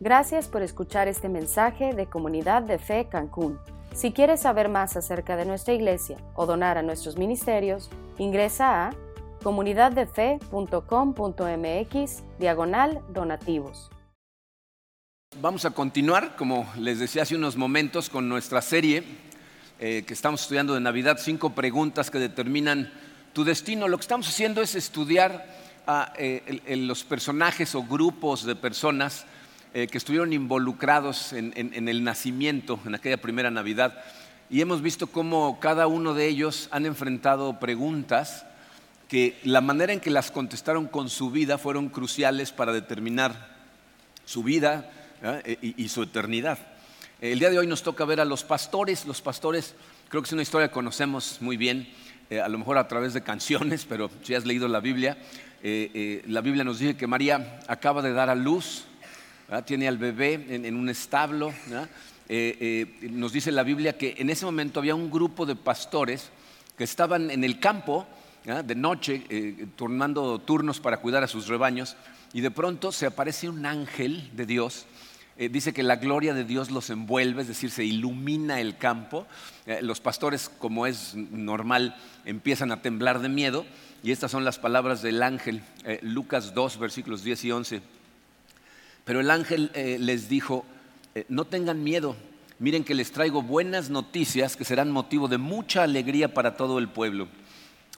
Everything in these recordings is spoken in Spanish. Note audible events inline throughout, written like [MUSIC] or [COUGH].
Gracias por escuchar este mensaje de Comunidad de Fe Cancún. Si quieres saber más acerca de nuestra iglesia o donar a nuestros ministerios, ingresa a comunidaddefe.com.mx diagonal donativos. Vamos a continuar, como les decía hace unos momentos, con nuestra serie eh, que estamos estudiando de Navidad, cinco preguntas que determinan tu destino. Lo que estamos haciendo es estudiar a eh, los personajes o grupos de personas eh, que estuvieron involucrados en, el nacimiento, en aquella primera Navidad, y hemos visto cómo cada uno de ellos han enfrentado preguntas que la manera en que las contestaron con su vida fueron cruciales para determinar su vida e, y, su eternidad. El día de hoy nos toca ver a los pastores. Los pastores, creo que es una historia que conocemos muy bien, eh, a lo mejor a través de canciones, pero si has leído la Biblia, eh, la Biblia nos dice que María acaba de dar a luz tiene al bebé en, un establo. Eh, eh, nos dice la Biblia que en ese momento había un grupo de pastores que estaban en el campo de noche, eh, turnando turnos para cuidar a sus rebaños, y de pronto se aparece un ángel de Dios. dice que la gloria de Dios los envuelve, es decir, se ilumina el campo. los pastores, como es normal, empiezan a temblar de miedo. Y estas son las palabras del ángel, Lucas 2, versículos 10 y 11. Pero el ángel eh, les dijo, eh, no tengan miedo, miren que les traigo buenas noticias que serán motivo de mucha alegría para todo el pueblo.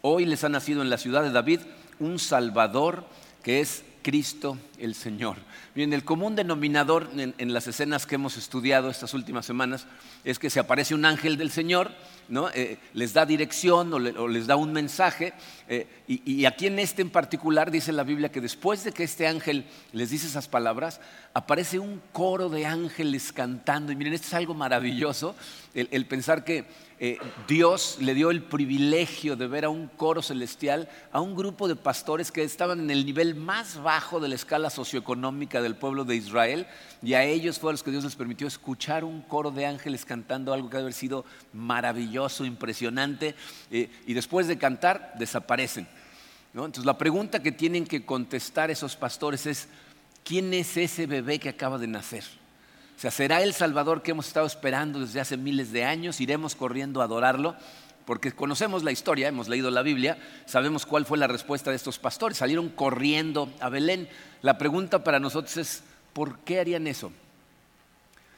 Hoy les ha nacido en la ciudad de David un Salvador que es Cristo el Señor. Bien, el común denominador en, las escenas que hemos estudiado estas últimas semanas es que se aparece un ángel del Señor, ¿no? Eh, les da dirección o, les da un mensaje. Eh, y, aquí en este en particular dice la Biblia que después de que este ángel les dice esas palabras, aparece un coro de ángeles cantando. Y miren, esto es algo maravilloso, el pensar que eh, Dios le dio el privilegio de ver a un coro celestial, a un grupo de pastores que estaban en el nivel más bajo de la escala socioeconómica del pueblo de Israel, y a ellos fue a los que Dios les permitió escuchar un coro de ángeles cantando algo que debe haber sido maravilloso, impresionante, eh, y después de cantar desaparecen. Entonces la pregunta que tienen que contestar esos pastores es, ¿quién es ese bebé que acaba de nacer? O sea, será el Salvador que hemos estado esperando desde hace miles de años, iremos corriendo a adorarlo, porque conocemos la historia, hemos leído la Biblia, sabemos cuál fue la respuesta de estos pastores, salieron corriendo a Belén. La pregunta para nosotros es, ¿por qué harían eso?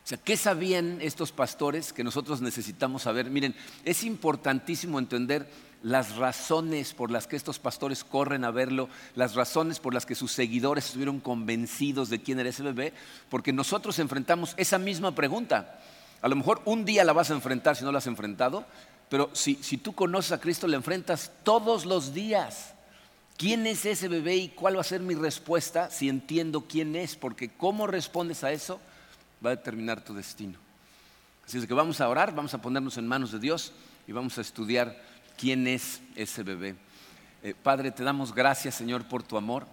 O sea, ¿qué sabían estos pastores que nosotros necesitamos saber? Miren, es importantísimo entender las razones por las que estos pastores corren a verlo, las razones por las que sus seguidores estuvieron convencidos de quién era ese bebé, porque nosotros enfrentamos esa misma pregunta. A lo mejor un día la vas a enfrentar si no la has enfrentado, pero si, tú conoces a Cristo, la enfrentas todos los días. ¿Quién es ese bebé y cuál va a ser mi respuesta si entiendo quién es? Porque cómo respondes a eso va a determinar tu destino. Así es que vamos a orar, vamos a ponernos en manos de Dios y vamos a estudiar quién es ese bebé. Eh, Padre, te damos gracias, Señor, por tu amor.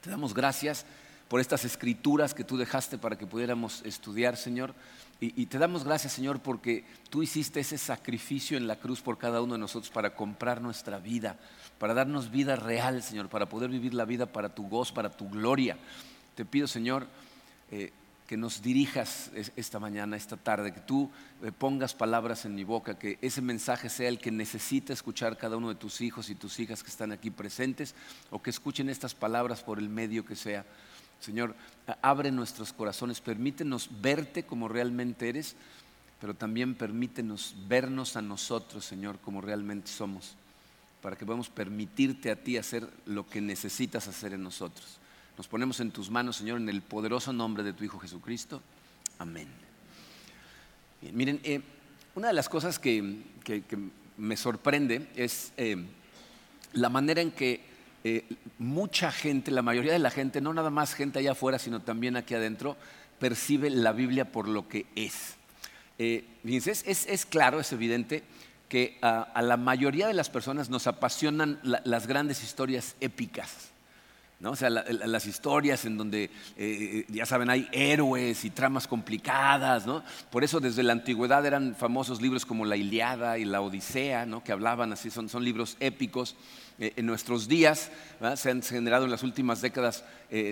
Te damos gracias por estas escrituras que tú dejaste para que pudiéramos estudiar, Señor. Y, te damos gracias, Señor, porque tú hiciste ese sacrificio en la cruz por cada uno de nosotros para comprar nuestra vida, para darnos vida real, Señor, para poder vivir la vida para tu gozo, para tu gloria. Te pido, Señor, eh, que nos dirijas esta mañana, esta tarde, que tú eh, pongas palabras en mi boca, que ese mensaje sea el que necesita escuchar cada uno de tus hijos y tus hijas que están aquí presentes, o que escuchen estas palabras por el medio que sea. Señor, abre nuestros corazones, permítenos verte como realmente eres, pero también permítenos vernos a nosotros, Señor, como realmente somos, para que podamos permitirte a ti hacer lo que necesitas hacer en nosotros. Nos ponemos en tus manos, Señor, en el poderoso nombre de tu Hijo Jesucristo. Amén. miren, eh, una de las cosas que, me sorprende es eh, la manera en que eh, mucha gente, la mayoría de la gente, no nada más gente allá afuera, sino también aquí adentro, percibe la Biblia por lo que es. fíjense, es, claro, es evidente que a, la mayoría de las personas nos apasionan las grandes historias épicas ¿no? O sea, las historias en donde, eh, eh, ya saben, hay héroes y tramas complicadas, ¿no? Por eso desde la antigüedad eran famosos libros como la Iliada y la Odisea, ¿no? Que hablaban así, son, son libros épicos. Eh, en nuestros días se han generado en las últimas décadas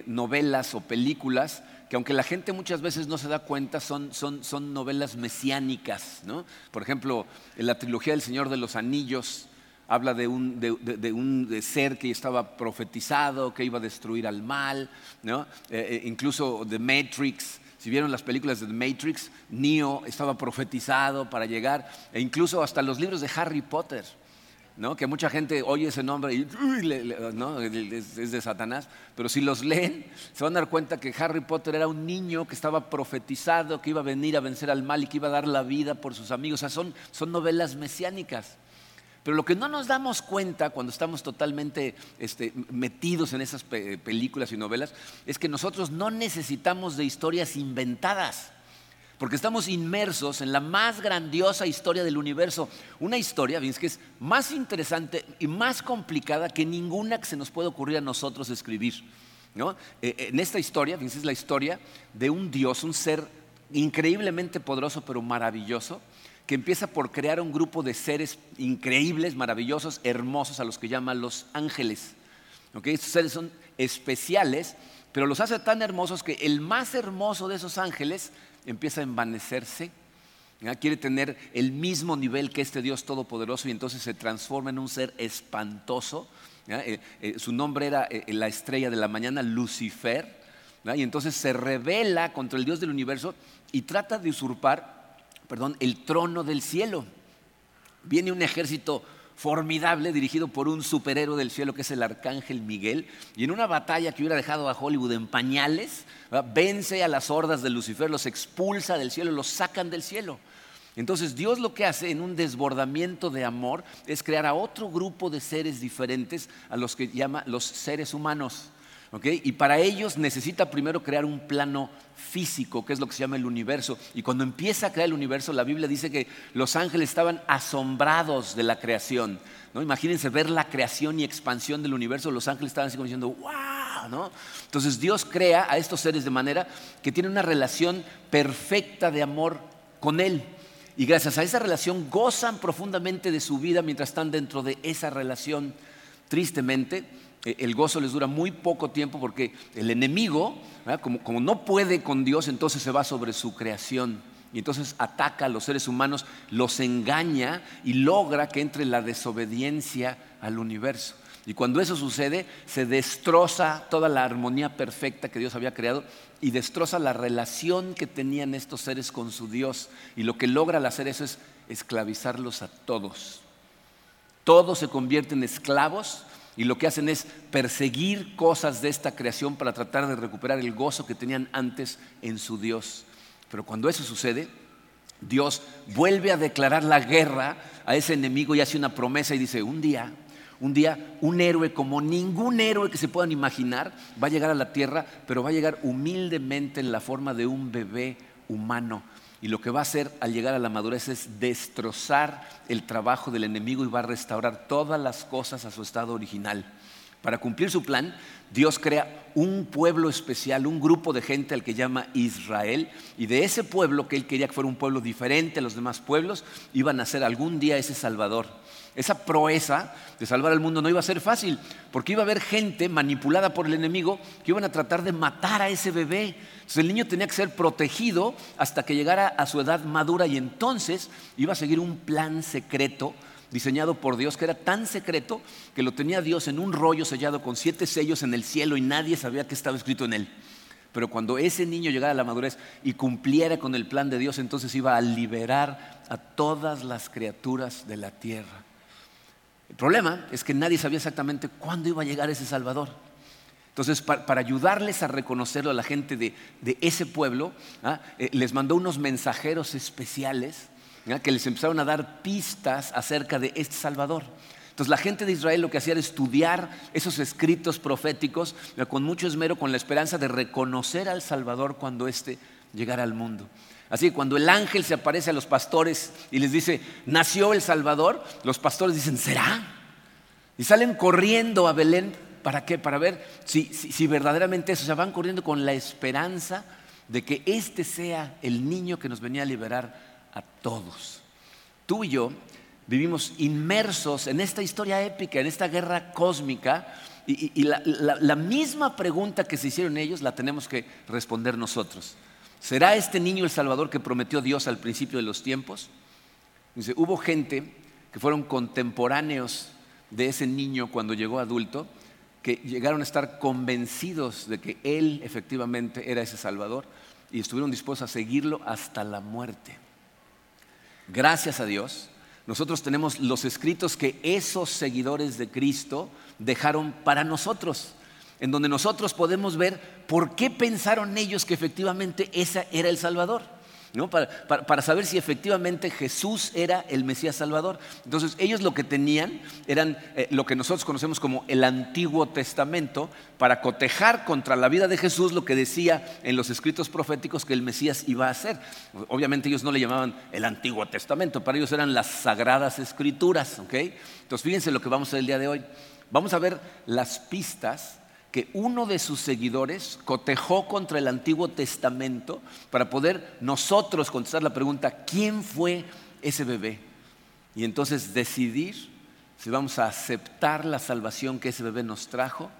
novelas o películas que aunque la gente muchas veces no se da cuenta, son, son, son novelas mesiánicas, ¿no? Por ejemplo, en la trilogía del Señor de los Anillos, habla de un, de, un ser que estaba profetizado, que iba a destruir al mal, ¿no? Eh, eh, incluso The Matrix. Si vieron las películas de The Matrix, Neo estaba profetizado para llegar, e incluso hasta los libros de Harry Potter, ¿no? que mucha gente oye ese nombre y ¿no? es, es, de Satanás, pero si los leen se van a dar cuenta que Harry Potter era un niño que estaba profetizado, que iba a venir a vencer al mal y que iba a dar la vida por sus amigos. O sea, son, son novelas mesiánicas. Pero lo que no nos damos cuenta cuando estamos totalmente este, metidos en esas películas y novelas es que nosotros no necesitamos de historias inventadas, porque estamos inmersos en la más grandiosa historia del universo. Una historia, que es más interesante y más complicada que ninguna que se nos puede ocurrir a nosotros escribir. ¿no? Eh, eh, en esta historia, es la historia de un Dios, un ser increíblemente poderoso pero maravilloso, que empieza por crear un grupo de seres increíbles, maravillosos, hermosos, a los que llama los ángeles. Estos seres son especiales, pero los hace tan hermosos que el más hermoso de esos ángeles empieza a envanecerse, quiere tener el mismo nivel que este Dios todopoderoso y entonces se transforma en un ser espantoso. Eh, eh, su nombre era eh, la estrella de la mañana, Lucifer, y entonces se revela contra el Dios del universo y trata de usurpar perdón, el trono del cielo. Viene un ejército formidable dirigido por un superhéroe del cielo que es el arcángel Miguel, y en una batalla que hubiera dejado a Hollywood en pañales, vence a las hordas de Lucifer, los expulsa del cielo, los sacan del cielo. Entonces Dios lo que hace en un desbordamiento de amor es crear a otro grupo de seres diferentes a los que llama los seres humanos. Y para ellos necesita primero crear un plano físico, que es lo que se llama el universo. Y cuando empieza a crear el universo, la Biblia dice que los ángeles estaban asombrados de la creación. ¿no? Imagínense ver la creación y expansión del universo. Los ángeles estaban así como diciendo, wow. ¿no? Entonces Dios crea a estos seres de manera que tienen una relación perfecta de amor con Él. Y gracias a esa relación gozan profundamente de su vida mientras están dentro de esa relación. Tristemente, el gozo les dura muy poco tiempo porque el enemigo, como, no puede con Dios, entonces se va sobre su creación. Y entonces ataca a los seres humanos, los engaña y logra que entre la desobediencia al universo. Y cuando eso sucede, se destroza toda la armonía perfecta que Dios había creado y destroza la relación que tenían estos seres con su Dios. Y lo que logra al hacer eso es esclavizarlos a todos. Todos se convierten en esclavos y lo que hacen es perseguir cosas de esta creación para tratar de recuperar el gozo que tenían antes en su Dios. Pero cuando eso sucede, Dios vuelve a declarar la guerra a ese enemigo y hace una promesa y dice, un día, un día, un héroe como ningún héroe que se puedan imaginar va a llegar a la tierra, pero va a llegar humildemente en la forma de un bebé humano y lo que va a hacer al llegar a la madurez es destrozar el trabajo del enemigo y va a restaurar todas las cosas a su estado original. Para cumplir su plan, Dios crea un pueblo especial, un grupo de gente al que llama Israel, y de ese pueblo que él quería que fuera un pueblo diferente a los demás pueblos, iba a nacer algún día ese Salvador. Esa proeza de salvar al mundo no iba a ser fácil, porque iba a haber gente manipulada por el enemigo que iban a tratar de matar a ese bebé. Entonces el niño tenía que ser protegido hasta que llegara a su edad madura y entonces iba a seguir un plan secreto diseñado por Dios que era tan secreto que lo tenía Dios en un rollo sellado con siete sellos en el cielo y nadie sabía qué estaba escrito en él. Pero cuando ese niño llegara a la madurez y cumpliera con el plan de Dios, entonces iba a liberar a todas las criaturas de la tierra. El problema es que nadie sabía exactamente cuándo iba a llegar ese Salvador. Entonces, para, ayudarles a reconocerlo a la gente de, ese pueblo, ¿ah? eh, les mandó unos mensajeros especiales que les empezaron a dar pistas acerca de este Salvador. Entonces la gente de Israel lo que hacía era estudiar esos escritos proféticos con mucho esmero, con la esperanza de reconocer al Salvador cuando éste llegara al mundo. Así que cuando el ángel se aparece a los pastores y les dice, nació el Salvador, los pastores dicen, ¿será? Y salen corriendo a Belén ¿para qué? Para ver si, si, verdaderamente eso, o sea, van corriendo con la esperanza de que este sea el niño que nos venía a liberar a todos. Tú y yo vivimos inmersos en esta historia épica, en esta guerra cósmica, y, la, misma pregunta que se hicieron ellos la tenemos que responder nosotros. ¿Será este niño el Salvador que prometió Dios al principio de los tiempos? Dice, hubo gente que fueron contemporáneos de ese niño cuando llegó adulto, que llegaron a estar convencidos de que Él efectivamente era ese Salvador y estuvieron dispuestos a seguirlo hasta la muerte. Gracias a Dios, nosotros tenemos los escritos que esos seguidores de Cristo dejaron para nosotros, en donde nosotros podemos ver por qué pensaron ellos que efectivamente ese era el Salvador. Para, saber si efectivamente Jesús era el Mesías Salvador. Entonces ellos lo que tenían eran eh, lo que nosotros conocemos como el Antiguo Testamento para cotejar contra la vida de Jesús lo que decía en los escritos proféticos que el Mesías iba a hacer. Obviamente ellos no le llamaban el Antiguo Testamento, para ellos eran las Sagradas Escrituras. Entonces fíjense lo que vamos a ver el día de hoy. Vamos a ver las pistas que uno de sus seguidores cotejó contra el Antiguo Testamento para poder nosotros contestar la pregunta, ¿quién fue ese bebé? Y entonces decidir si vamos a aceptar la salvación que ese bebé nos trajo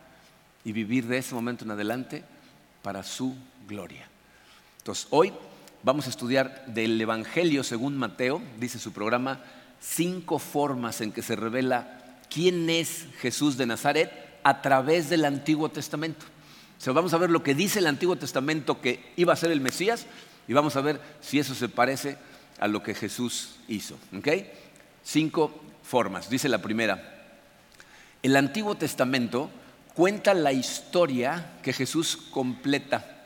y vivir de ese momento en adelante para su gloria. Entonces, hoy vamos a estudiar del Evangelio según Mateo, dice su programa, cinco formas en que se revela quién es Jesús de Nazaret a través del Antiguo Testamento. O vamos a ver lo que dice el Antiguo Testamento que iba a ser el Mesías y vamos a ver si eso se parece a lo que Jesús hizo. Cinco formas. Dice la primera, el Antiguo Testamento cuenta la historia que Jesús completa.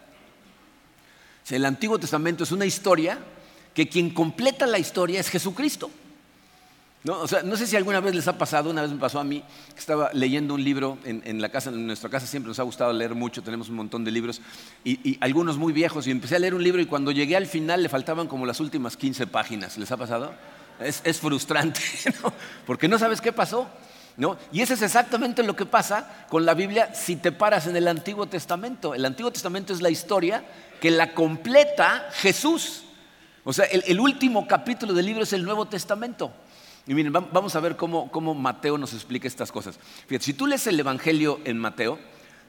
el Antiguo Testamento es una historia que quien completa la historia es Jesucristo. No, sé si alguna vez les ha pasado, una vez me pasó a mí, que estaba leyendo un libro en, la casa, en nuestra casa siempre nos ha gustado leer mucho, tenemos un montón de libros, y, algunos muy viejos, y empecé a leer un libro y cuando llegué al final le faltaban como las últimas 15 páginas. ¿Les ha pasado? Es, frustrante, [LAUGHS] porque no sabes qué pasó. ¿No? Y eso es exactamente lo que pasa con la Biblia si te paras en el Antiguo Testamento. El Antiguo Testamento es la historia que la completa Jesús. O sea, el último capítulo del libro es el Nuevo Testamento. Y miren, vamos a ver cómo, Mateo nos explica estas cosas. Fíjate, si tú lees el Evangelio en Mateo,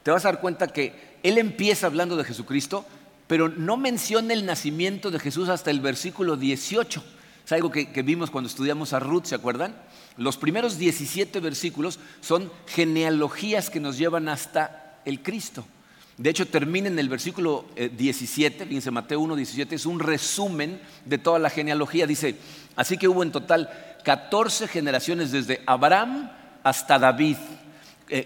te vas a dar cuenta que él empieza hablando de Jesucristo, pero no menciona el nacimiento de Jesús hasta el versículo 18. Es algo que, que, vimos cuando estudiamos a Ruth, ¿se acuerdan? Los primeros 17 versículos son genealogías que nos llevan hasta el Cristo. De hecho, termina en el versículo 17, eh, fíjense, Mateo 1, 17, es un resumen de toda la genealogía. Dice, así que hubo en total 14 generaciones desde Abraham hasta David.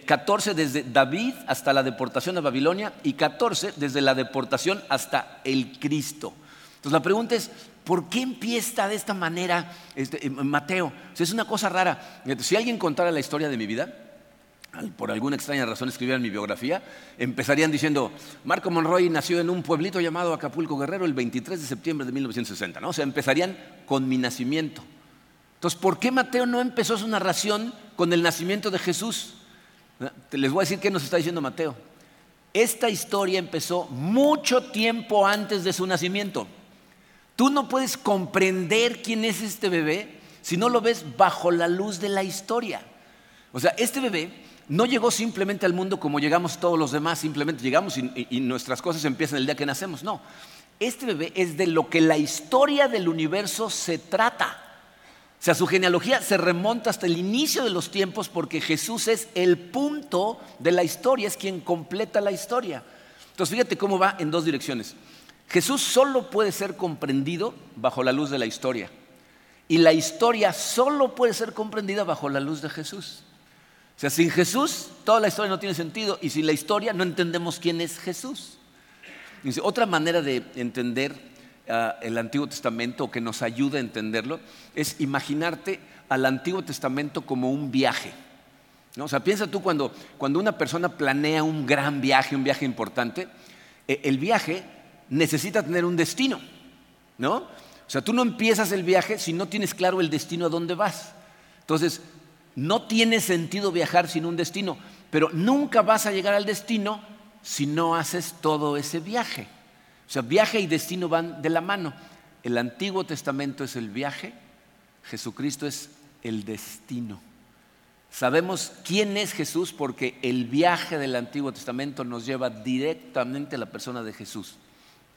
14 eh, desde David hasta la deportación a Babilonia y 14 desde la deportación hasta el Cristo. Entonces la pregunta es, ¿por qué empieza de esta manera este, eh, Mateo? es una cosa rara. Si alguien contara la historia de mi vida, por alguna extraña razón escribieran mi biografía, empezarían diciendo, Marco Monroy nació en un pueblito llamado Acapulco Guerrero el 23 de septiembre de 1960. ¿no? O sea, empezarían con mi nacimiento. Entonces, ¿por qué Mateo no empezó su narración con el nacimiento de Jesús? Les voy a decir qué nos está diciendo Mateo. Esta historia empezó mucho tiempo antes de su nacimiento. Tú no puedes comprender quién es este bebé si no lo ves bajo la luz de la historia. O sea, este bebé no llegó simplemente al mundo como llegamos todos los demás, simplemente llegamos y, y, nuestras cosas empiezan el día que nacemos. No, este bebé es de lo que la historia del universo se trata. O sea, su genealogía se remonta hasta el inicio de los tiempos porque Jesús es el punto de la historia, es quien completa la historia. Entonces, fíjate cómo va en dos direcciones. Jesús solo puede ser comprendido bajo la luz de la historia. Y la historia solo puede ser comprendida bajo la luz de Jesús. O sea, sin Jesús toda la historia no tiene sentido y sin la historia no entendemos quién es Jesús. otra manera de entender el Antiguo Testamento que nos ayuda a entenderlo es imaginarte al Antiguo Testamento como un viaje. ¿no? O sea, piensa tú cuando, cuando una persona planea un gran viaje, un viaje importante, e, el viaje necesita tener un destino. ¿no? O sea, tú no empiezas el viaje si no tienes claro el destino a dónde vas. Entonces, no tiene sentido viajar sin un destino. pero nunca vas a llegar al destino si no haces todo ese viaje. O sea, viaje y destino van de la mano. El Antiguo Testamento es el viaje, Jesucristo es el destino. Sabemos quién es Jesús porque el viaje del Antiguo Testamento nos lleva directamente a la persona de Jesús.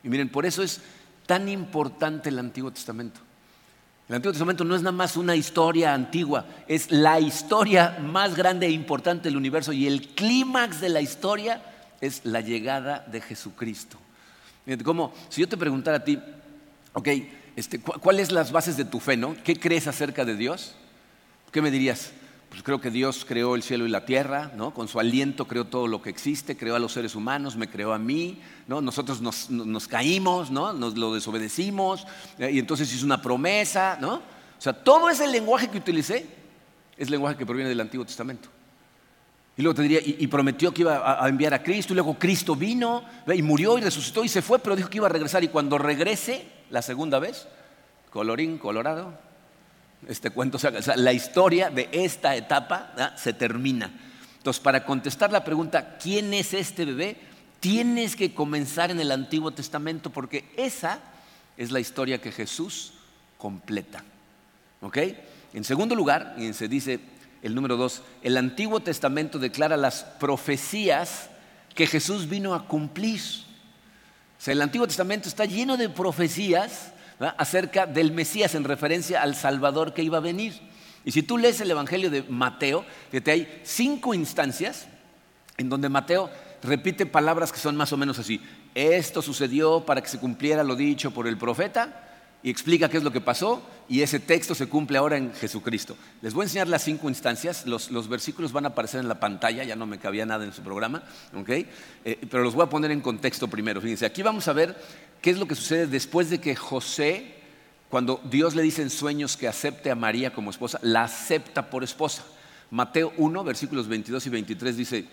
Y miren, por eso es tan importante el Antiguo Testamento. El Antiguo Testamento no es nada más una historia antigua, es la historia más grande e importante del universo y el clímax de la historia es la llegada de Jesucristo. Como si yo te preguntara a ti, ok, este, ¿cuáles las bases de tu fe? ¿no? ¿Qué crees acerca de Dios? ¿Qué me dirías? Pues creo que Dios creó el cielo y la tierra, ¿no? Con su aliento creó todo lo que existe, creó a los seres humanos, me creó a mí, ¿no? Nosotros nos, caímos, ¿no? Nos lo desobedecimos eh, y entonces hizo una promesa, ¿no? O sea, todo ese lenguaje que utilicé es lenguaje que proviene del Antiguo Testamento. Y luego te diría, y, prometió que iba a, enviar a Cristo, y luego Cristo vino, y murió y resucitó y se fue, pero dijo que iba a regresar. Y cuando regrese la segunda vez, colorín colorado, este cuento, o sea, la historia de esta etapa se termina. Entonces, para contestar la pregunta, ¿quién es este bebé? Tienes que comenzar en el Antiguo Testamento porque esa es la historia que Jesús completa. ¿Ok? En segundo lugar, y se dice el número dos, el Antiguo Testamento declara las profecías que Jesús vino a cumplir. O sea, el Antiguo Testamento está lleno de profecías acerca del Mesías en referencia al Salvador que iba a venir. Y si tú lees el Evangelio de Mateo, fíjate, hay cinco instancias en donde Mateo repite palabras que son más o menos así. Esto sucedió para que se cumpliera lo dicho por el profeta y explica qué es lo que pasó y ese texto se cumple ahora en Jesucristo. Les voy a enseñar las cinco instancias, los, versículos van a aparecer en la pantalla, ya no me cabía nada en su programa, eh, pero los voy a poner en contexto primero. Fíjense, aquí vamos a ver qué es lo que sucede después de que José, cuando Dios le dice en sueños que acepte a María como esposa, la acepta por esposa. Mateo 1, versículos 22 y 23 dice,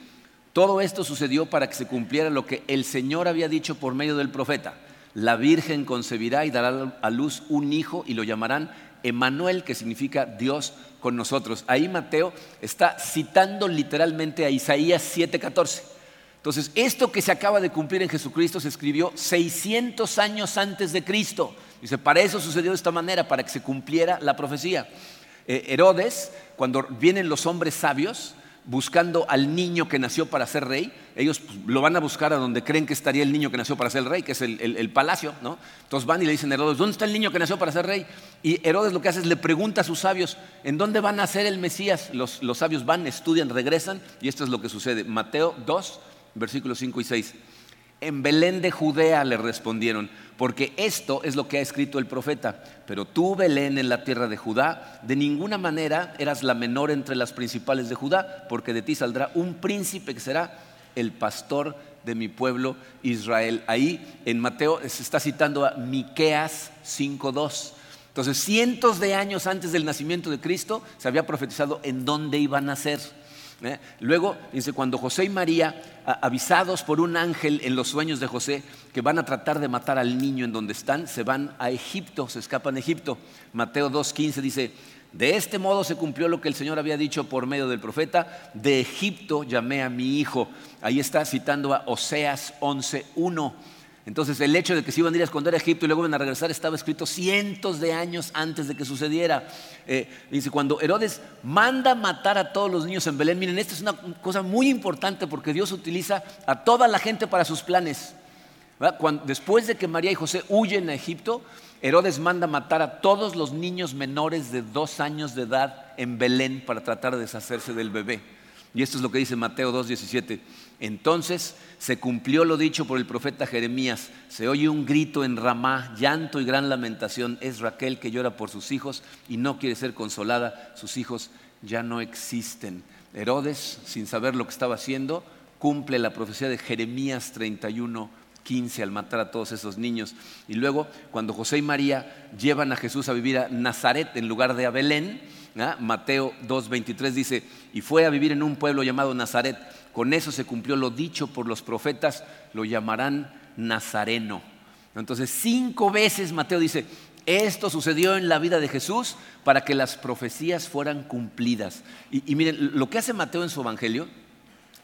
todo esto sucedió para que se cumpliera lo que el Señor había dicho por medio del profeta la Virgen concebirá y dará a luz un hijo y lo llamarán Emanuel, que significa Dios con nosotros. Ahí Mateo está citando literalmente a Isaías 7:14. Entonces, esto que se acaba de cumplir en Jesucristo se escribió 600 años antes de Cristo. Dice, para eso sucedió de esta manera, para que se cumpliera la profecía. Eh, Herodes, cuando vienen los hombres sabios, buscando al niño que nació para ser rey, ellos pues, lo van a buscar a donde creen que estaría el niño que nació para ser el rey, que es el, palacio, ¿no? Entonces van y le dicen a Herodes, ¿dónde está el niño que nació para ser rey? Y Herodes lo que hace es le pregunta a sus sabios, ¿en dónde van a ser el Mesías? Los, los sabios van, estudian, regresan, y esto es lo que sucede. Mateo 2, versículos 5 y 6. En Belén de Judea le respondieron, porque esto es lo que ha escrito el profeta. Pero tú, Belén, en la tierra de Judá, de ninguna manera eras la menor entre las principales de Judá, porque de ti saldrá un príncipe que será el pastor de mi pueblo Israel. Ahí en Mateo se está citando a Miqueas 5:2. Entonces, cientos de años antes del nacimiento de Cristo se había profetizado en dónde iba a nacer. ¿Eh? Luego dice, cuando José y María, avisados por un ángel en los sueños de José, que van a tratar de matar al niño en donde están, se van a Egipto, se escapan a Egipto. Mateo 2.15 dice, de este modo se cumplió lo que el Señor había dicho por medio del profeta, de Egipto llamé a mi hijo. Ahí está citando a Oseas 11.1. Entonces el hecho de que se iban a ir a esconder a Egipto y luego iban a regresar estaba escrito cientos de años antes de que sucediera. Eh, dice, cuando Herodes manda matar a todos los niños en Belén, miren, esto es una cosa muy importante porque Dios utiliza a toda la gente para sus planes. después de que María y José huyen a Egipto, Herodes manda matar a todos los niños menores de dos años de edad en Belén para tratar de deshacerse del bebé. Y esto es lo que dice Mateo 2.17. Entonces se cumplió lo dicho por el profeta Jeremías. Se oye un grito en Ramá, llanto y gran lamentación. Es Raquel que llora por sus hijos y no quiere ser consolada. Sus hijos ya no existen. Herodes, sin saber lo que estaba haciendo, cumple la profecía de Jeremías 31, 15 al matar a todos esos niños. Y luego, cuando José y María llevan a Jesús a vivir a Nazaret en lugar de a Belén, ¿ah? Mateo 2.23 dice, y fue a vivir en un pueblo llamado Nazaret. Con eso se cumplió lo dicho por los profetas, lo llamarán Nazareno. Entonces, cinco veces Mateo dice, esto sucedió en la vida de Jesús para que las profecías fueran cumplidas. Y, miren, lo que hace Mateo en su evangelio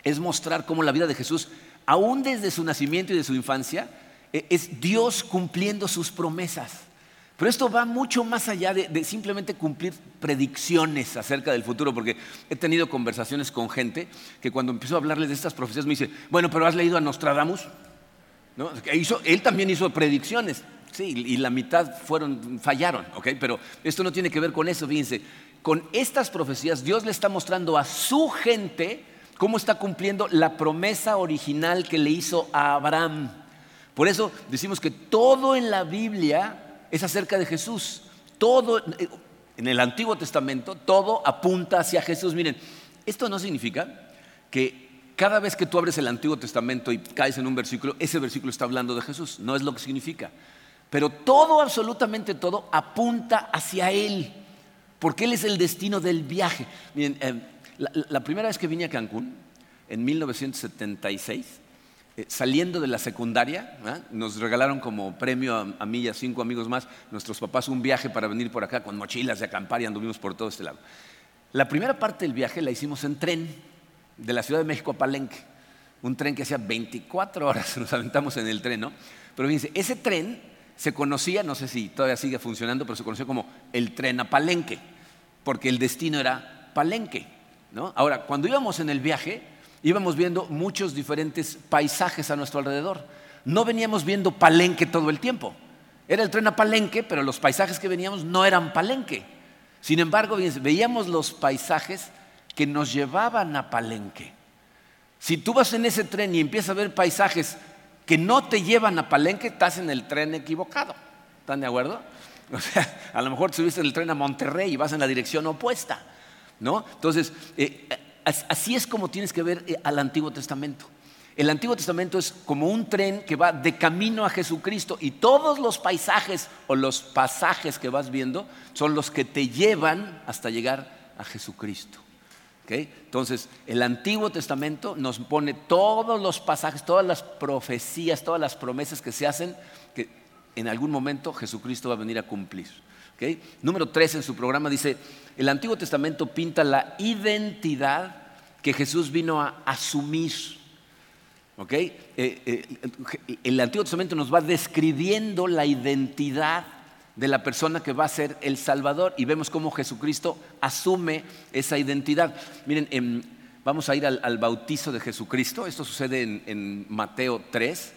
es mostrar cómo la vida de Jesús, aún desde su nacimiento y de su infancia, e, es Dios cumpliendo sus promesas. Pero esto va mucho más allá de, simplemente cumplir predicciones acerca del futuro, porque he tenido conversaciones con gente que cuando empiezo a hablarles de estas profecías me dice, bueno, pero ¿has leído a Nostradamus? ¿No? él también hizo predicciones, sí, y la mitad fueron, fallaron, ¿ok? Pero esto no tiene que ver con eso, fíjense. Con estas profecías Dios le está mostrando a su gente cómo está cumpliendo la promesa original que le hizo a Abraham. Por eso decimos que todo en la Biblia es acerca de Jesús. Todo eh, en el Antiguo Testamento, todo apunta hacia Jesús. Miren, esto no significa que cada vez que tú abres el Antiguo Testamento y caes en un versículo, ese versículo está hablando de Jesús. No es lo que significa. Pero todo, absolutamente todo, apunta hacia Él. Porque Él es el destino del viaje. Miren, eh, la primera vez que vine a Cancún, en 1976, eh, saliendo de la secundaria, nos regalaron como premio a, mí y a cinco amigos más, nuestros papás, un viaje para venir por acá con mochilas de acampar y anduvimos por todo este lado. La primera parte del viaje la hicimos en tren, de la Ciudad de México a Palenque. Un tren que hacía 24 horas, [LAUGHS] nos aventamos en el tren, ¿no? Pero fíjense, ese tren se conocía, no sé si todavía sigue funcionando, pero se conoció como el tren a Palenque, porque el destino era Palenque, ¿no? Ahora, cuando íbamos en el viaje, íbamos viendo muchos diferentes paisajes a nuestro alrededor. No veníamos viendo Palenque todo el tiempo. Era el tren a Palenque, pero los paisajes que veníamos no eran Palenque. Sin embargo, veíamos los paisajes que nos llevaban a Palenque. Si tú vas en ese tren y empiezas a ver paisajes que no te llevan a Palenque, estás en el tren equivocado. ¿Están de acuerdo? [LAUGHS] O sea, a lo mejor subiste en el tren a Monterrey y vas en la dirección opuesta. ¿no? Entonces, eh, así es como tienes que ver eh, al Antiguo Testamento. El Antiguo Testamento es como un tren que va de camino a Jesucristo y todos los paisajes o los pasajes que vas viendo son los que te llevan hasta llegar a Jesucristo. Entonces, el Antiguo Testamento nos pone todos los pasajes, todas las profecías, todas las promesas que se hacen que en algún momento Jesucristo va a venir a cumplir. Número tres en su programa dice, el Antiguo Testamento pinta la identidad que Jesús vino a asumir. Eh, eh, el Antiguo Testamento nos va describiendo la identidad de la persona que va a ser el Salvador y vemos cómo Jesucristo asume esa identidad. Miren, em, vamos a ir al, bautizo de Jesucristo. Esto sucede en, Mateo 3.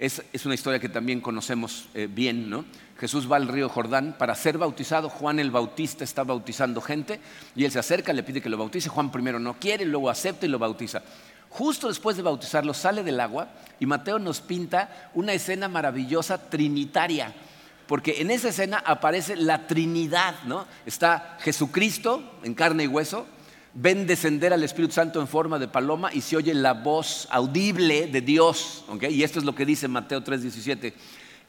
Es, una historia que también conocemos eh, bien, ¿no? Jesús va al río Jordán para ser bautizado. Juan el Bautista está bautizando gente y él se acerca, le pide que lo bautice. Juan primero no quiere, luego acepta y lo bautiza. Justo después de bautizarlo sale del agua y Mateo nos pinta una escena maravillosa trinitaria, porque en esa escena aparece la Trinidad, ¿no? Está Jesucristo en carne y hueso, ven descender al Espíritu Santo en forma de paloma y se oye la voz audible de Dios, Y esto es lo que dice Mateo 3:17.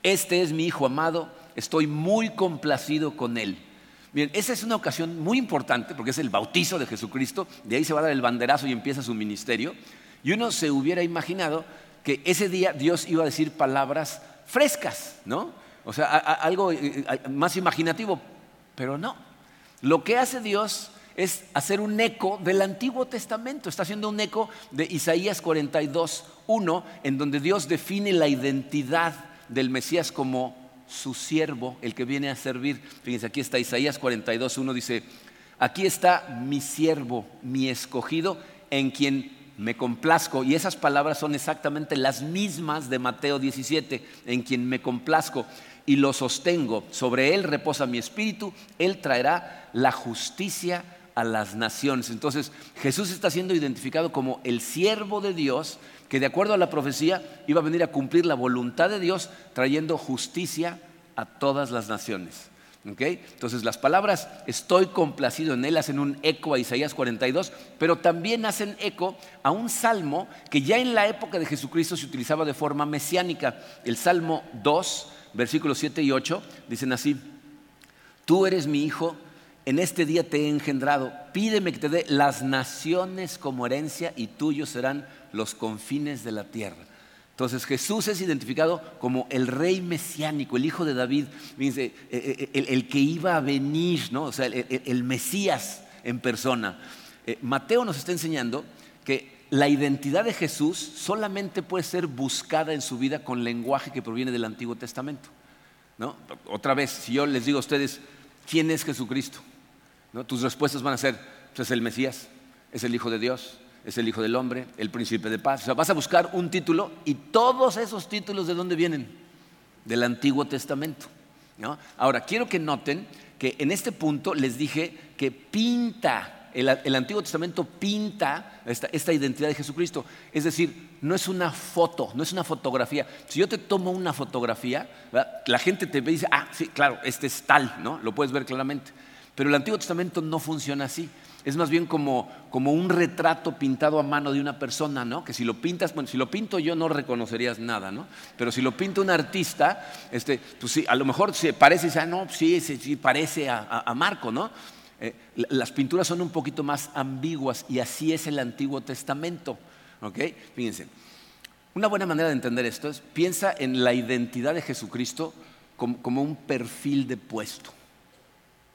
Este es mi Hijo amado estoy muy complacido con Él. Esa es una ocasión muy importante porque es el bautizo de Jesucristo, de ahí se va a dar el banderazo y empieza su ministerio. Y uno se hubiera imaginado que ese día Dios iba a decir palabras frescas, ¿no? O sea, algo eh, eh, más imaginativo, pero no. Lo que hace Dios es hacer un eco del Antiguo Testamento, está haciendo un eco de Isaías 42, 1, en donde Dios define la identidad del Mesías como su siervo, el que viene a servir. Fíjense, aquí está Isaías 42, 1 dice, aquí está mi siervo, mi escogido, en quien me complazco. Y esas palabras son exactamente las mismas de Mateo 17, en quien me complazco y lo sostengo. Sobre él reposa mi espíritu, él traerá la justicia a las naciones. Entonces Jesús está siendo identificado como el siervo de Dios que de acuerdo a la profecía iba a venir a cumplir la voluntad de Dios trayendo justicia a todas las naciones. Entonces las palabras estoy complacido en él hacen un eco a Isaías 42, pero también hacen eco a un salmo que ya en la época de Jesucristo se utilizaba de forma mesiánica. El Salmo 2, versículos 7 y 8, dicen así, tú eres mi hijo, en este día te he engendrado, pídeme que te dé las naciones como herencia y tuyos serán los confines de la tierra. Entonces Jesús es identificado como el rey mesiánico, el hijo de David, eh, eh, el, que iba a venir, ¿no? o sea, el, Mesías en persona. Eh, Mateo nos está enseñando que la identidad de Jesús solamente puede ser buscada en su vida con lenguaje que proviene del Antiguo Testamento. ¿no? Otra vez, si yo les digo a ustedes, ¿quién es Jesucristo? ¿No? Tus respuestas van a ser, pues es el Mesías, es el Hijo de Dios, es el Hijo del Hombre, el Príncipe de Paz. O sea, vas a buscar un título y todos esos títulos de dónde vienen? Del Antiguo Testamento. Ahora, quiero que noten que en este punto les dije que pinta el, Antiguo Testamento pinta esta, identidad de Jesucristo. Es decir, no es una foto, no es una fotografía. Si yo te tomo una fotografía, la gente te ve dice, ah, sí, claro, este es tal, ¿no? Lo puedes ver claramente. Pero el Antiguo Testamento no funciona así. Es más bien como, como un retrato pintado a mano de una persona, ¿no? Que si lo pintas, bueno, si lo pinto yo no reconocerías nada, ¿no? Pero si lo pinta un artista, este, pues sí, a lo mejor se parece, ah, no, sí, sí, parece a Marco, ¿no? Eh, las pinturas son un poquito más ambiguas y así es el Antiguo Testamento. ¿ok? Fíjense, una buena manera de entender esto es, piensa en la identidad de Jesucristo como, un perfil de puesto,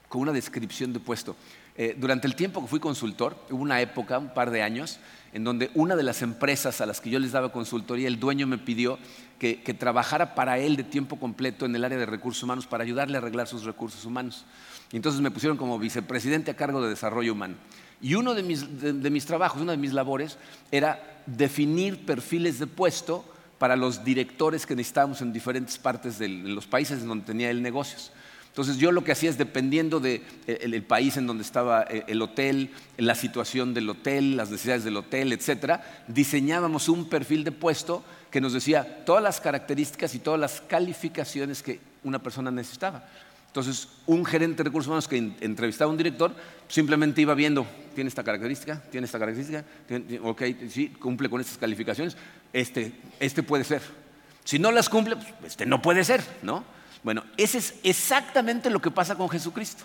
como una descripción de puesto. Eh, durante el tiempo que fui consultor, hubo una época, un par de años, en donde una de las empresas a las que yo les daba consultoría, el dueño me pidió que, trabajara para él de tiempo completo en el área de recursos humanos para ayudarle a arreglar sus recursos humanos. Y entonces me pusieron como vicepresidente a cargo de desarrollo humano. Y uno de mis, trabajos, una de mis labores, era definir perfiles de puesto para los directores que necesitábamos en diferentes partes de los países en donde tenía él negocios. Entonces yo lo que hacía es, dependiendo del de país en donde estaba eh, el hotel, la situación del hotel, las necesidades del hotel, etcétera, diseñábamos un perfil de puesto que nos decía todas las características y todas las calificaciones que una persona necesitaba. Entonces, un gerente de recursos humanos que entrevistaba a un director simplemente iba viendo, tiene esta característica, tiene esta característica, ok, sí, cumple con estas calificaciones, este, este puede ser. Si no las cumple, pues, este no puede ser, ¿no? Bueno, ese es exactamente lo que pasa con Jesucristo.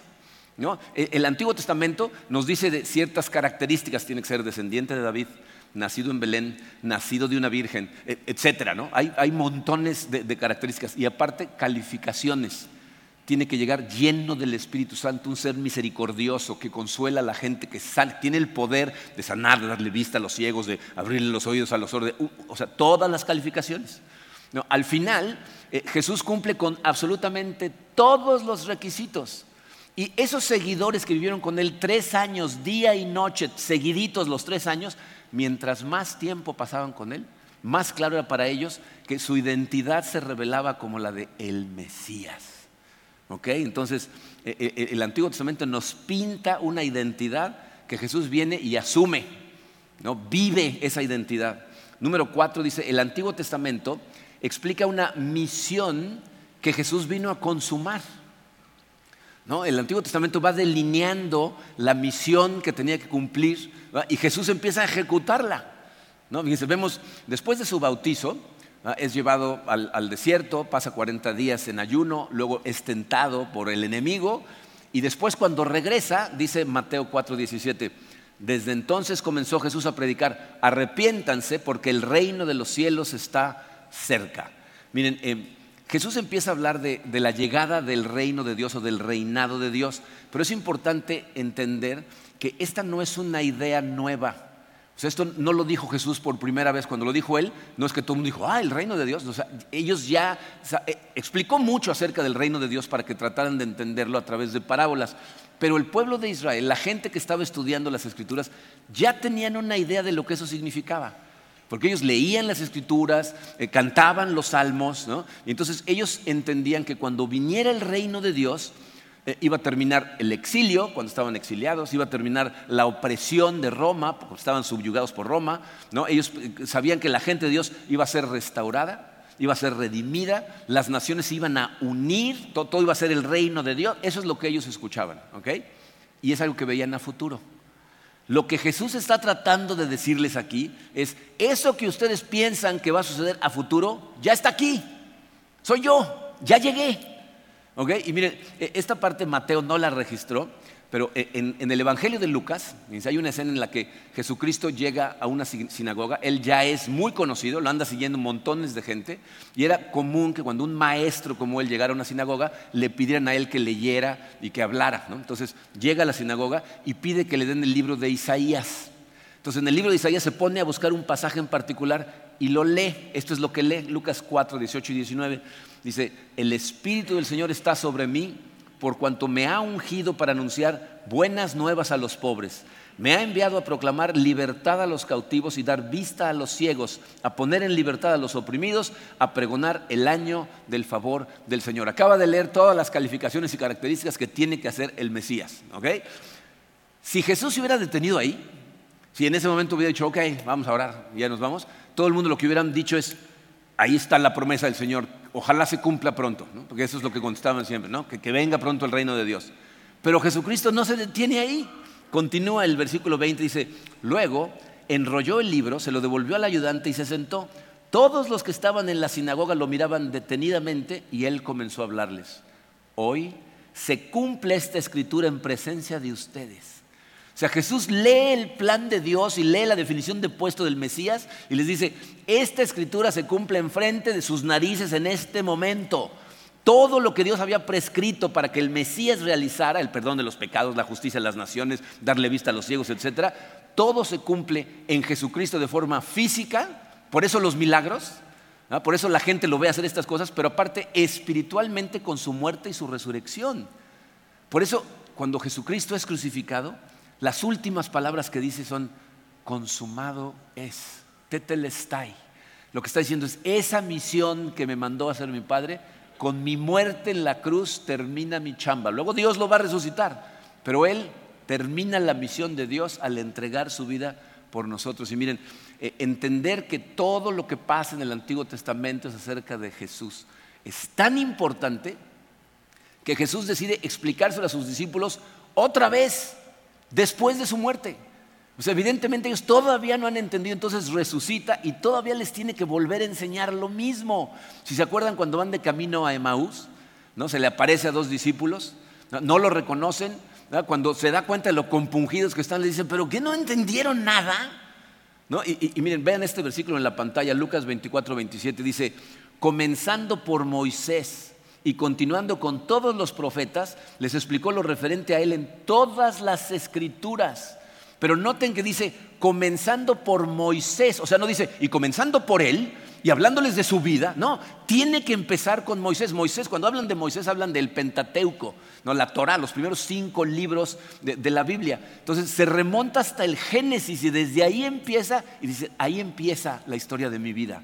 ¿no? E, el Antiguo Testamento nos dice de ciertas características, tiene que ser descendiente de David, nacido en Belén, nacido de una virgen, e, etcétera, ¿no? Hay, montones de características y aparte calificaciones tiene que llegar lleno del Espíritu Santo, un ser misericordioso que consuela a la gente, que tiene el poder de sanar, de darle vista a los ciegos, de abrirle los oídos a los sordos, o sea, todas las calificaciones. Al final, eh, Jesús cumple con absolutamente todos los requisitos. Y esos seguidores que vivieron con él tres años, día y noche, seguiditos los tres años, mientras más tiempo pasaban con él, más claro era para ellos que su identidad se revelaba como la de el Mesías. Entonces, eh, eh, el Antiguo Testamento nos pinta una identidad que Jesús viene y asume, ¿no? vive esa identidad. Número cuatro dice, el Antiguo Testamento explica una misión que Jesús vino a consumar. ¿no? El Antiguo Testamento va delineando la misión que tenía que cumplir y Jesús empieza a ejecutarla. ¿no? vemos, después de su bautizo, es llevado al, desierto, pasa 40 días en ayuno, luego es tentado por el enemigo y después cuando regresa, dice Mateo 4:17, desde entonces comenzó Jesús a predicar, arrepiéntanse porque el reino de los cielos está cerca. Miren, eh, Jesús empieza a hablar de, la llegada del reino de Dios o del reinado de Dios, pero es importante entender que esta no es una idea nueva esto no lo dijo Jesús por primera vez. Cuando lo dijo él, no es que todo el mundo dijo, ah, el reino de Dios. ellos ya eh, explicó mucho acerca del reino de Dios para que trataran de entenderlo a través de parábolas. Pero el pueblo de Israel, la gente que estaba estudiando las escrituras, ya tenían una idea de lo que eso significaba. Porque ellos leían las escrituras, eh, cantaban los salmos, y entonces ellos entendían que cuando viniera el reino de Dios, eh, iba a terminar el exilio, cuando estaban exiliados, iba a terminar la opresión de Roma, porque estaban subyugados por Roma. ¿no? Ellos eh, sabían que la gente de Dios iba a ser restaurada, iba a ser redimida, las naciones se iban a unir, todo, iba a ser el reino de Dios. Eso es lo que ellos escuchaban. Y es algo que veían a futuro. Lo que Jesús está tratando de decirles aquí es, eso que ustedes piensan que va a suceder a futuro, ya está aquí. Soy yo, ya llegué. Y miren, e, esta parte Mateo no la registró, pero en, el Evangelio de Lucas hay una escena en la que Jesucristo llega a una sinagoga, él ya es muy conocido, lo anda siguiendo montones de gente, y era común que cuando un maestro como él llegara a una sinagoga, le pidieran a él que leyera y que hablara. Entonces llega a la sinagoga y pide que le den el libro de Isaías. Entonces en el libro de Isaías se pone a buscar un pasaje en particular y lo lee. Esto es lo que lee Lucas 4, 18 y 19. Dice, el Espíritu del Señor está sobre mí por cuanto me ha ungido para anunciar buenas nuevas a los pobres. Me ha enviado a proclamar libertad a los cautivos y dar vista a los ciegos, a poner en libertad a los oprimidos, a pregonar el año del favor del Señor. Acaba de leer todas las calificaciones y características que tiene que hacer el Mesías. Si Jesús se hubiera detenido ahí, si en ese momento hubiera dicho, ok, vamos a orar, ya nos vamos, todo el mundo lo que hubieran dicho es, ahí está la promesa del Señor, ojalá se cumpla pronto, porque eso es lo que contestaban siempre, ¿no? que, que venga pronto el reino de Dios. Pero Jesucristo no se detiene ahí. Continúa el versículo 20, dice, luego enrolló el libro, se lo devolvió al ayudante y se sentó. Todos los que estaban en la sinagoga lo miraban detenidamente y él comenzó a hablarles. Hoy se cumple esta escritura en presencia de ustedes. O sea, Jesús lee el plan de Dios y lee la definición de puesto del Mesías y les dice, esta escritura se cumple enfrente de sus narices en este momento. Todo lo que Dios había prescrito para que el Mesías realizara, el perdón de los pecados, la justicia de las naciones, darle vista a los ciegos, etcétera, todo se cumple en Jesucristo de forma física, por eso los milagros, por eso la gente lo ve hacer estas cosas, pero aparte espiritualmente con su muerte y su resurrección. Por eso cuando Jesucristo es crucificado, las últimas palabras que dice son, consumado es, tetelestai. Lo que está diciendo es, esa misión que me mandó a hacer mi Padre, con mi muerte en la cruz termina mi chamba. Luego Dios lo va a resucitar, pero Él termina la misión de Dios al entregar su vida por nosotros. Y miren, eh, entender que todo lo que pasa en el Antiguo Testamento es acerca de Jesús es tan importante que Jesús decide explicárselo a sus discípulos otra vez después de su muerte. Pues evidentemente ellos todavía no han entendido, entonces resucita y todavía les tiene que volver a enseñar lo mismo. Si se acuerdan cuando van de camino a Emaús, ¿no? se le aparece a dos discípulos, no, lo reconocen, cuando se da cuenta de lo compungidos que están, le dicen, pero ¿qué no entendieron nada? ¿No? Y, y, miren, vean este versículo en la pantalla, Lucas 24, 27, dice, comenzando por Moisés y continuando con todos los profetas, les explicó lo referente a él en todas las escrituras. Pero noten que dice, comenzando por Moisés, o sea, no dice, y comenzando por él, y hablándoles de su vida, no, tiene que empezar con Moisés. Moisés, cuando hablan de Moisés, hablan del Pentateuco, no, la Torah, los primeros cinco libros de, de la Biblia. Entonces se remonta hasta el Génesis y desde ahí empieza, y dice, ahí empieza la historia de mi vida.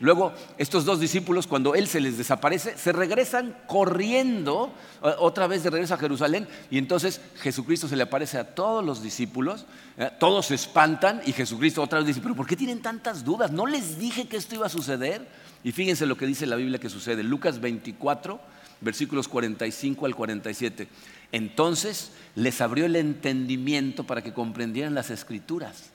Luego, estos dos discípulos, cuando él se les desaparece, se regresan corriendo otra vez de regreso a Jerusalén y entonces Jesucristo se le aparece a todos los discípulos, ¿eh? todos se espantan y Jesucristo otra vez dice, pero ¿por qué tienen tantas dudas? ¿No les dije que esto iba a suceder? Y fíjense lo que dice la Biblia que sucede, Lucas 24, versículos 45 al 47. Entonces les abrió el entendimiento para que comprendieran las escrituras.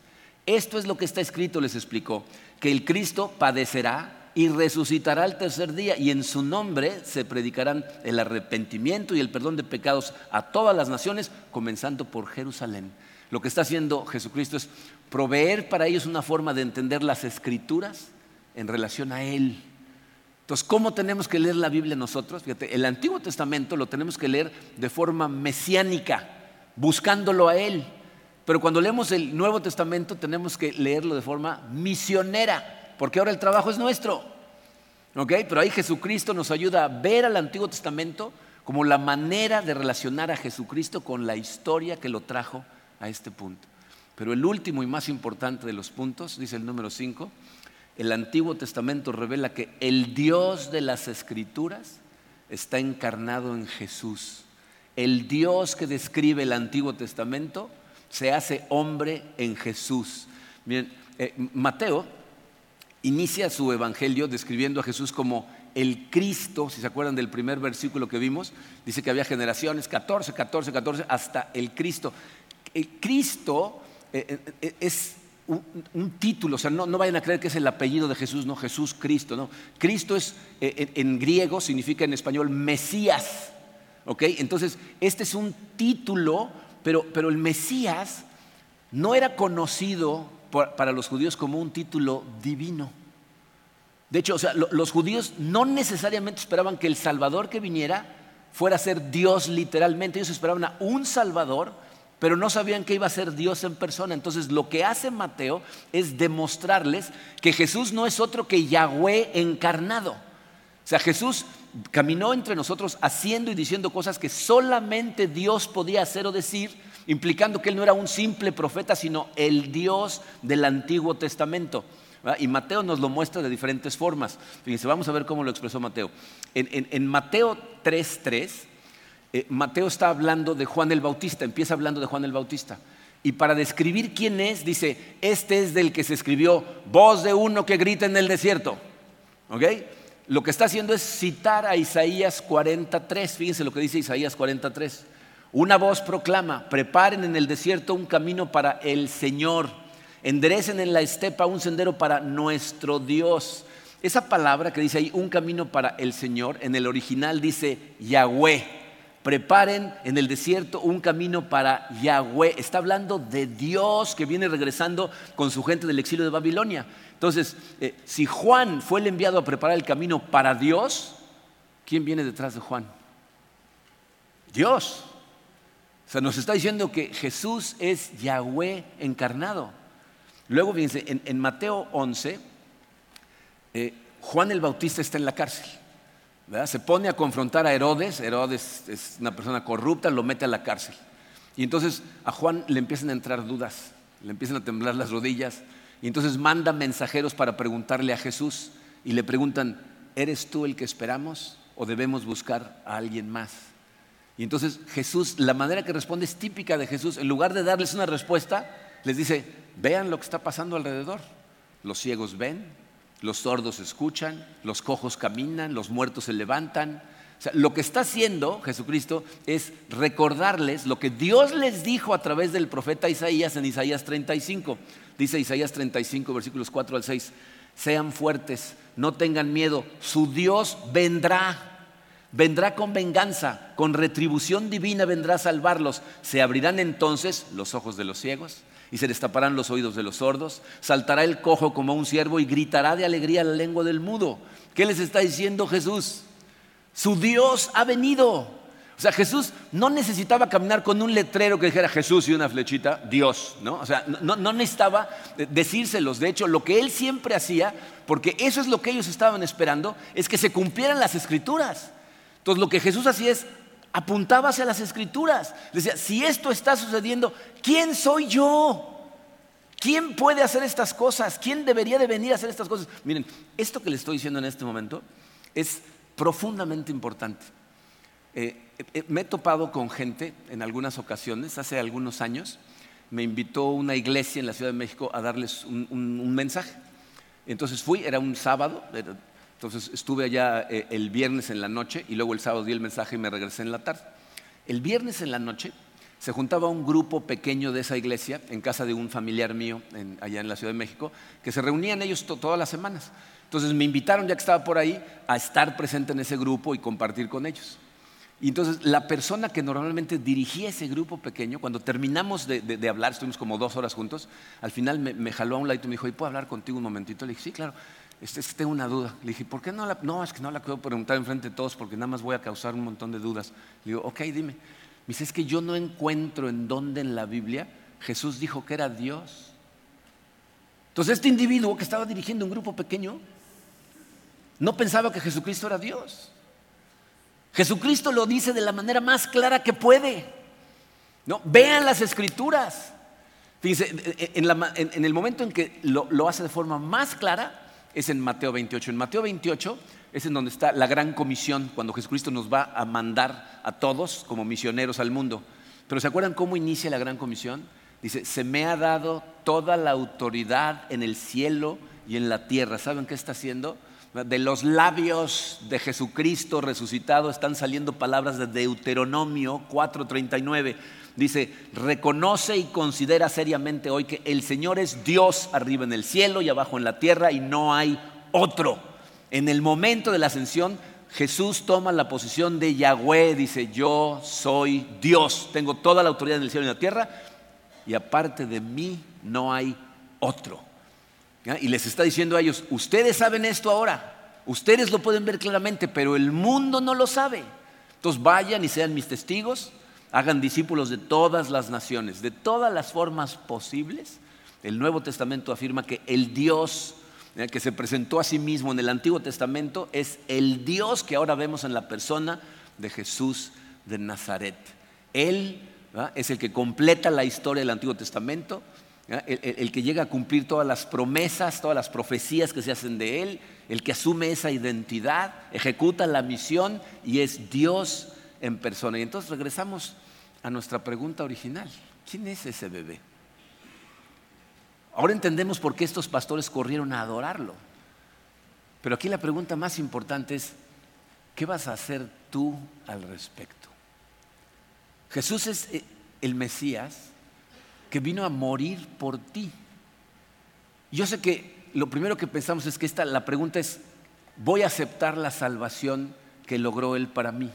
Esto es lo que está escrito, les explicó que el Cristo padecerá y resucitará al tercer día y en su nombre se predicarán el arrepentimiento y el perdón de pecados a todas las naciones, comenzando por Jerusalén. Lo que está haciendo Jesucristo es proveer para ellos una forma de entender las escrituras en relación a Él. Entonces, ¿cómo tenemos que leer la Biblia nosotros? Fíjate, el Antiguo Testamento lo tenemos que leer de forma mesiánica, buscándolo a Él. Pero cuando leemos el Nuevo Testamento tenemos que leerlo de forma misionera, porque ahora el trabajo es nuestro. ¿Ok? Pero ahí Jesucristo nos ayuda a ver al Antiguo Testamento como la manera de relacionar a Jesucristo con la historia que lo trajo a este punto. Pero el último y más importante de los puntos, dice el número 5, el Antiguo Testamento revela que el Dios de las Escrituras está encarnado en Jesús. El Dios que describe el Antiguo Testamento se hace hombre en Jesús. Miren, eh, Mateo inicia su evangelio describiendo a Jesús como el Cristo, si se acuerdan del primer versículo que vimos, dice que había generaciones, 14, 14, 14, hasta el Cristo. El Cristo eh, eh, es un, título, o sea, no, vayan a creer que es el apellido de Jesús, no, Jesús Cristo, no. Cristo es, en, griego significa en español Mesías, ¿ok? Entonces, este es un título pero, el Mesías no era conocido para los judíos como un título divino. De hecho, los judíos no necesariamente esperaban que el Salvador que viniera fuera a ser Dios literalmente. Ellos esperaban a un Salvador pero no sabían que iba a ser Dios en persona. Entonces lo que hace Mateo es demostrarles que Jesús no es otro que Yahweh encarnado. Sea, Jesús caminó entre nosotros haciendo y diciendo cosas que solamente Dios podía hacer o decir, implicando que Él no era un simple profeta, sino el Dios del Antiguo Testamento. Y Mateo nos lo muestra de diferentes formas. Fíjense, vamos a ver cómo lo expresó Mateo. En, en Mateo 3.3 eh, Mateo está hablando de Juan el Bautista, empieza hablando de Juan el Bautista. Y para describir quién es, dice, este es del que se escribió, voz de uno que grita en el desierto. ¿Ok? Lo que está haciendo es citar a Isaías 43. Fíjense lo que dice Isaías 43. Una voz proclama, preparen en el desierto un camino para el Señor, enderecen en la estepa un sendero para nuestro Dios. Esa palabra que dice ahí, un camino para el Señor, en el original dice Yahweh preparen en el desierto un camino para Yahweh. Está hablando de Dios que viene regresando con su gente del exilio de Babilonia. Entonces, eh, si Juan fue el enviado a preparar el camino para Dios, ¿quién viene detrás de Juan? Dios. O sea, nos está diciendo que Jesús es Yahweh encarnado. Luego, fíjense, en, Mateo 11, eh, Juan el Bautista está en la cárcel. Se pone a confrontar a Herodes, Herodes es una persona corrupta, lo mete a la cárcel. Y entonces a Juan le empiezan a entrar dudas, le empiezan a temblar las rodillas, y entonces manda mensajeros para preguntarle a Jesús, y le preguntan, ¿eres tú el que esperamos o debemos buscar a alguien más? Y entonces Jesús, la manera que responde es típica de Jesús, en lugar de darles una respuesta, les dice, vean lo que está pasando alrededor. Los ciegos ven, los sordos escuchan, los cojos caminan, los muertos se levantan. lo que está haciendo Jesucristo es recordarles lo que Dios les dijo a través del profeta Isaías en Isaías 35. Dice Isaías 35, versículos 4 al 6, sean fuertes, no tengan miedo, su Dios vendrá, vendrá con venganza, con retribución divina vendrá a salvarlos. Se abrirán entonces los ojos de los ciegos y se destaparán los oídos de los sordos, saltará el cojo como un ciervo y gritará de alegría la lengua del mudo. ¿Qué les está diciendo Jesús? Su Dios ha venido. O sea, Jesús no necesitaba caminar con un letrero que dijera Jesús y una flechita, Dios, ¿no? O sea, no, no necesitaba decírselos. De hecho, lo que él siempre hacía, porque eso es lo que ellos estaban esperando, es que se cumplieran las escrituras. Entonces, lo que Jesús hacía es apuntaba hacia las escrituras. Decía, si esto está sucediendo, ¿quién soy yo? ¿Quién puede hacer estas cosas? ¿Quién debería de venir a hacer estas cosas? Miren, esto que les estoy diciendo en este momento es profundamente importante. Eh, me he topado con gente en algunas ocasiones, hace algunos años, me invitó una iglesia en la Ciudad de México a darles un, mensaje. Entonces fui, era un sábado, entonces estuve allá eh, el viernes en la noche y luego el sábado di el mensaje y me regresé en la tarde. El viernes en la noche se juntaba un grupo pequeño de esa iglesia en casa de un familiar mío allá en la Ciudad de México, que se reunían ellos todas las semanas. Entonces me invitaron, ya que estaba por ahí, a estar presente en ese grupo y compartir con ellos. Y entonces la persona que normalmente dirigía ese grupo pequeño, cuando terminamos de, hablar, estuvimos como dos horas juntos, al final me, jaló a un lado y me dijo, ¿y puedo hablar contigo un momentito? Le dije, sí, claro es que tengo una duda. Le dije, ¿por qué no la.? No, es que no la puedo preguntar enfrente de todos porque nada más voy a causar un montón de dudas. Le digo, ok, dime. Me dice, es que yo no encuentro en dónde en la Biblia Jesús dijo que era Dios. Entonces, este individuo que estaba dirigiendo un grupo pequeño no pensaba que Jesucristo era Dios. Jesucristo lo dice de la manera más clara que puede. ¿no? Vean las escrituras. Fíjense, en, el momento en que lo hace de forma más clara, es en Mateo 28. En Mateo 28 es en donde está la gran comisión, cuando Jesucristo nos va a mandar a todos como misioneros al mundo. Pero ¿se acuerdan cómo inicia la gran comisión? Dice, se me ha dado toda la autoridad en el cielo y en la tierra. ¿Saben qué está haciendo? De los labios de Jesucristo resucitado están saliendo palabras de Deuteronomio 4:39 Dice, reconoce y considera seriamente hoy que el Señor es Dios arriba en el cielo y abajo en la tierra y no hay otro. En el momento de la ascensión, Jesús toma la posición de Yahweh, dice, yo soy Dios, tengo toda la autoridad en el cielo y en la tierra y aparte de mí no hay otro. Y les está diciendo a ellos, ustedes saben esto ahora, ustedes lo pueden ver claramente, pero el mundo no lo sabe. Entonces vayan y sean mis testigos hagan discípulos de todas las naciones, de todas las formas posibles. El Nuevo Testamento afirma que el Dios que se presentó a sí mismo en el Antiguo Testamento es el Dios que ahora vemos en la persona de Jesús de Nazaret. Él es el que completa la historia del Antiguo Testamento, el, que llega a cumplir todas las promesas, todas las profecías que se hacen de Él, el que asume esa identidad, ejecuta la misión y es Dios en persona. Y entonces regresamos a nuestra pregunta original. ¿Quién es ese bebé? Ahora entendemos por qué estos pastores corrieron a adorarlo. Pero aquí la pregunta más importante es, ¿qué vas a hacer tú al respecto? Jesús es eh, el Mesías que vino a morir por ti. Yo sé que lo primero que pensamos es que esta, la pregunta es, ¿voy a aceptar la salvación que logró Él para mí?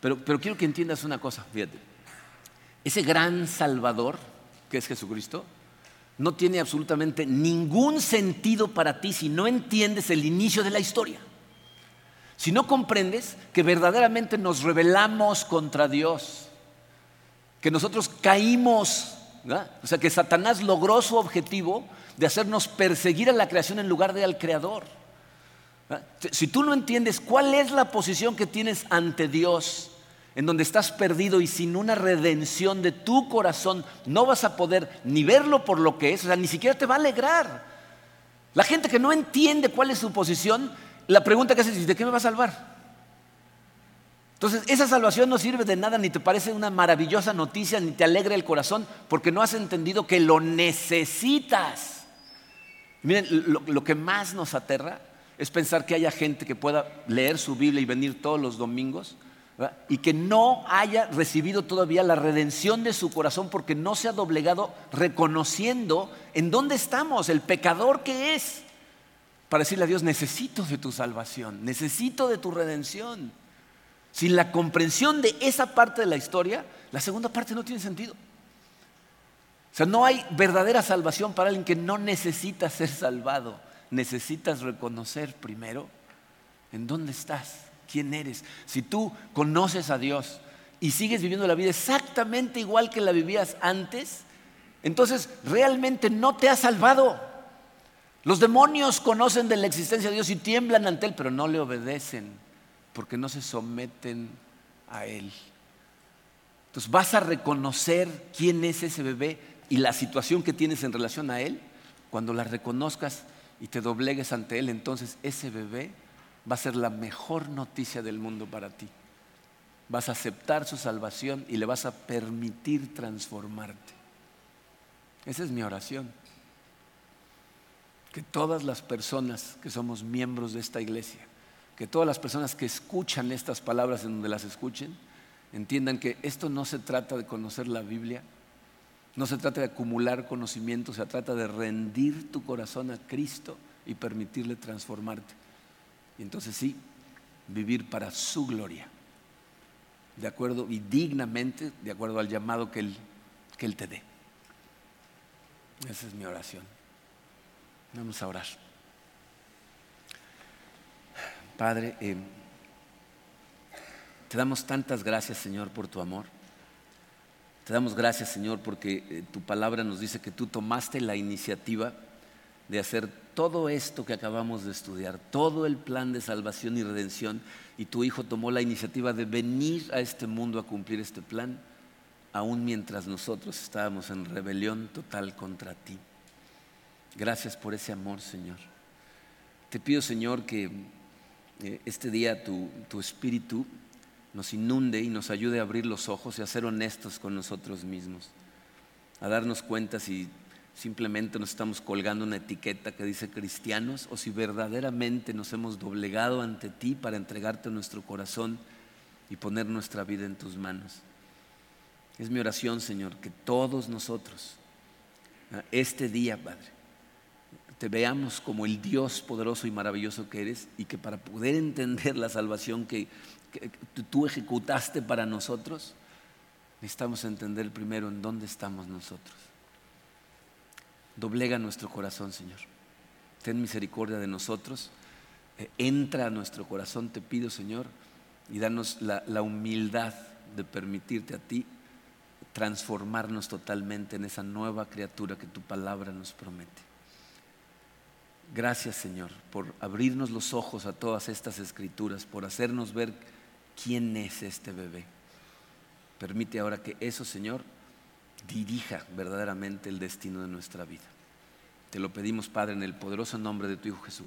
Pero, pero quiero que entiendas una cosa, fíjate. Ese gran Salvador, que es Jesucristo, no tiene absolutamente ningún sentido para ti si no entiendes el inicio de la historia. Si no comprendes que verdaderamente nos rebelamos contra Dios, que nosotros caímos, o sea, que Satanás logró su objetivo de hacernos perseguir a la creación en lugar de al Creador. Si tú no entiendes cuál es la posición que tienes ante Dios, en donde estás perdido y sin una redención de tu corazón, no vas a poder ni verlo por lo que es, o sea, ni siquiera te va a alegrar. La gente que no entiende cuál es su posición, la pregunta que hace es, ¿de qué me va a salvar? Entonces, esa salvación no sirve de nada, ni te parece una maravillosa noticia, ni te alegra el corazón, porque no has entendido que lo necesitas. Miren, lo, que más nos aterra es pensar que haya gente que pueda leer su Biblia y venir todos los domingos y que no haya recibido todavía la redención de su corazón porque no se ha doblegado reconociendo en dónde estamos, el pecador que es, para decirle a Dios, necesito de tu salvación, necesito de tu redención. Sin la comprensión de esa parte de la historia, la segunda parte no tiene sentido. O sea, no hay verdadera salvación para alguien que no necesita ser salvado. Necesitas reconocer primero en dónde estás, quién eres. Si tú conoces a Dios y sigues viviendo la vida exactamente igual que la vivías antes, entonces realmente no te has salvado. Los demonios conocen de la existencia de Dios y tiemblan ante Él, pero no le obedecen porque no se someten a Él. Entonces vas a reconocer quién es ese bebé y la situación que tienes en relación a Él. Cuando la reconozcas y te doblegues ante Él, entonces ese bebé va a ser la mejor noticia del mundo para ti. Vas a aceptar su salvación y le vas a permitir transformarte. Esa es mi oración. Que todas las personas que somos miembros de esta iglesia que todas las personas que escuchan estas palabras en donde las escuchen, entiendan que esto no se trata de conocer la Biblia, no se trata de acumular conocimiento, se trata de rendir tu corazón a Cristo y permitirle transformarte. Y entonces sí, vivir para su gloria, de acuerdo y dignamente, de acuerdo al llamado que Él, que él te dé. Esa es mi oración. Vamos a orar. Padre, eh, te damos tantas gracias, Señor, por tu amor. Te damos gracias, Señor, porque eh, tu palabra nos dice que tú tomaste la iniciativa de hacer todo esto que acabamos de estudiar, todo el plan de salvación y redención, y tu Hijo tomó la iniciativa de venir a este mundo a cumplir este plan, aun mientras nosotros estábamos en rebelión total contra ti. Gracias por ese amor, Señor. Te pido, Señor, que este día tu, espíritu nos inunde y nos ayude a abrir los ojos y a ser honestos con nosotros mismos, a darnos cuenta si simplemente nos estamos colgando una etiqueta que dice cristianos o si verdaderamente nos hemos doblegado ante ti para entregarte nuestro corazón y poner nuestra vida en tus manos. Es mi oración, Señor, que todos nosotros, este día, Padre, te veamos como el Dios poderoso y maravilloso que eres y que para poder entender la salvación que, tú ejecutaste para nosotros, necesitamos entender primero en dónde estamos nosotros. Doblega nuestro corazón, Señor. Ten misericordia de nosotros. Eh, entra a nuestro corazón, te pido, Señor, y danos la, humildad de permitirte a ti transformarnos totalmente en esa nueva criatura que tu palabra nos promete. Gracias Señor por abrirnos los ojos a todas estas escrituras, por hacernos ver quién es este bebé. Permite ahora que eso, Señor, dirija verdaderamente el destino de nuestra vida. Te lo pedimos, Padre, en el poderoso nombre de tu Hijo Jesús.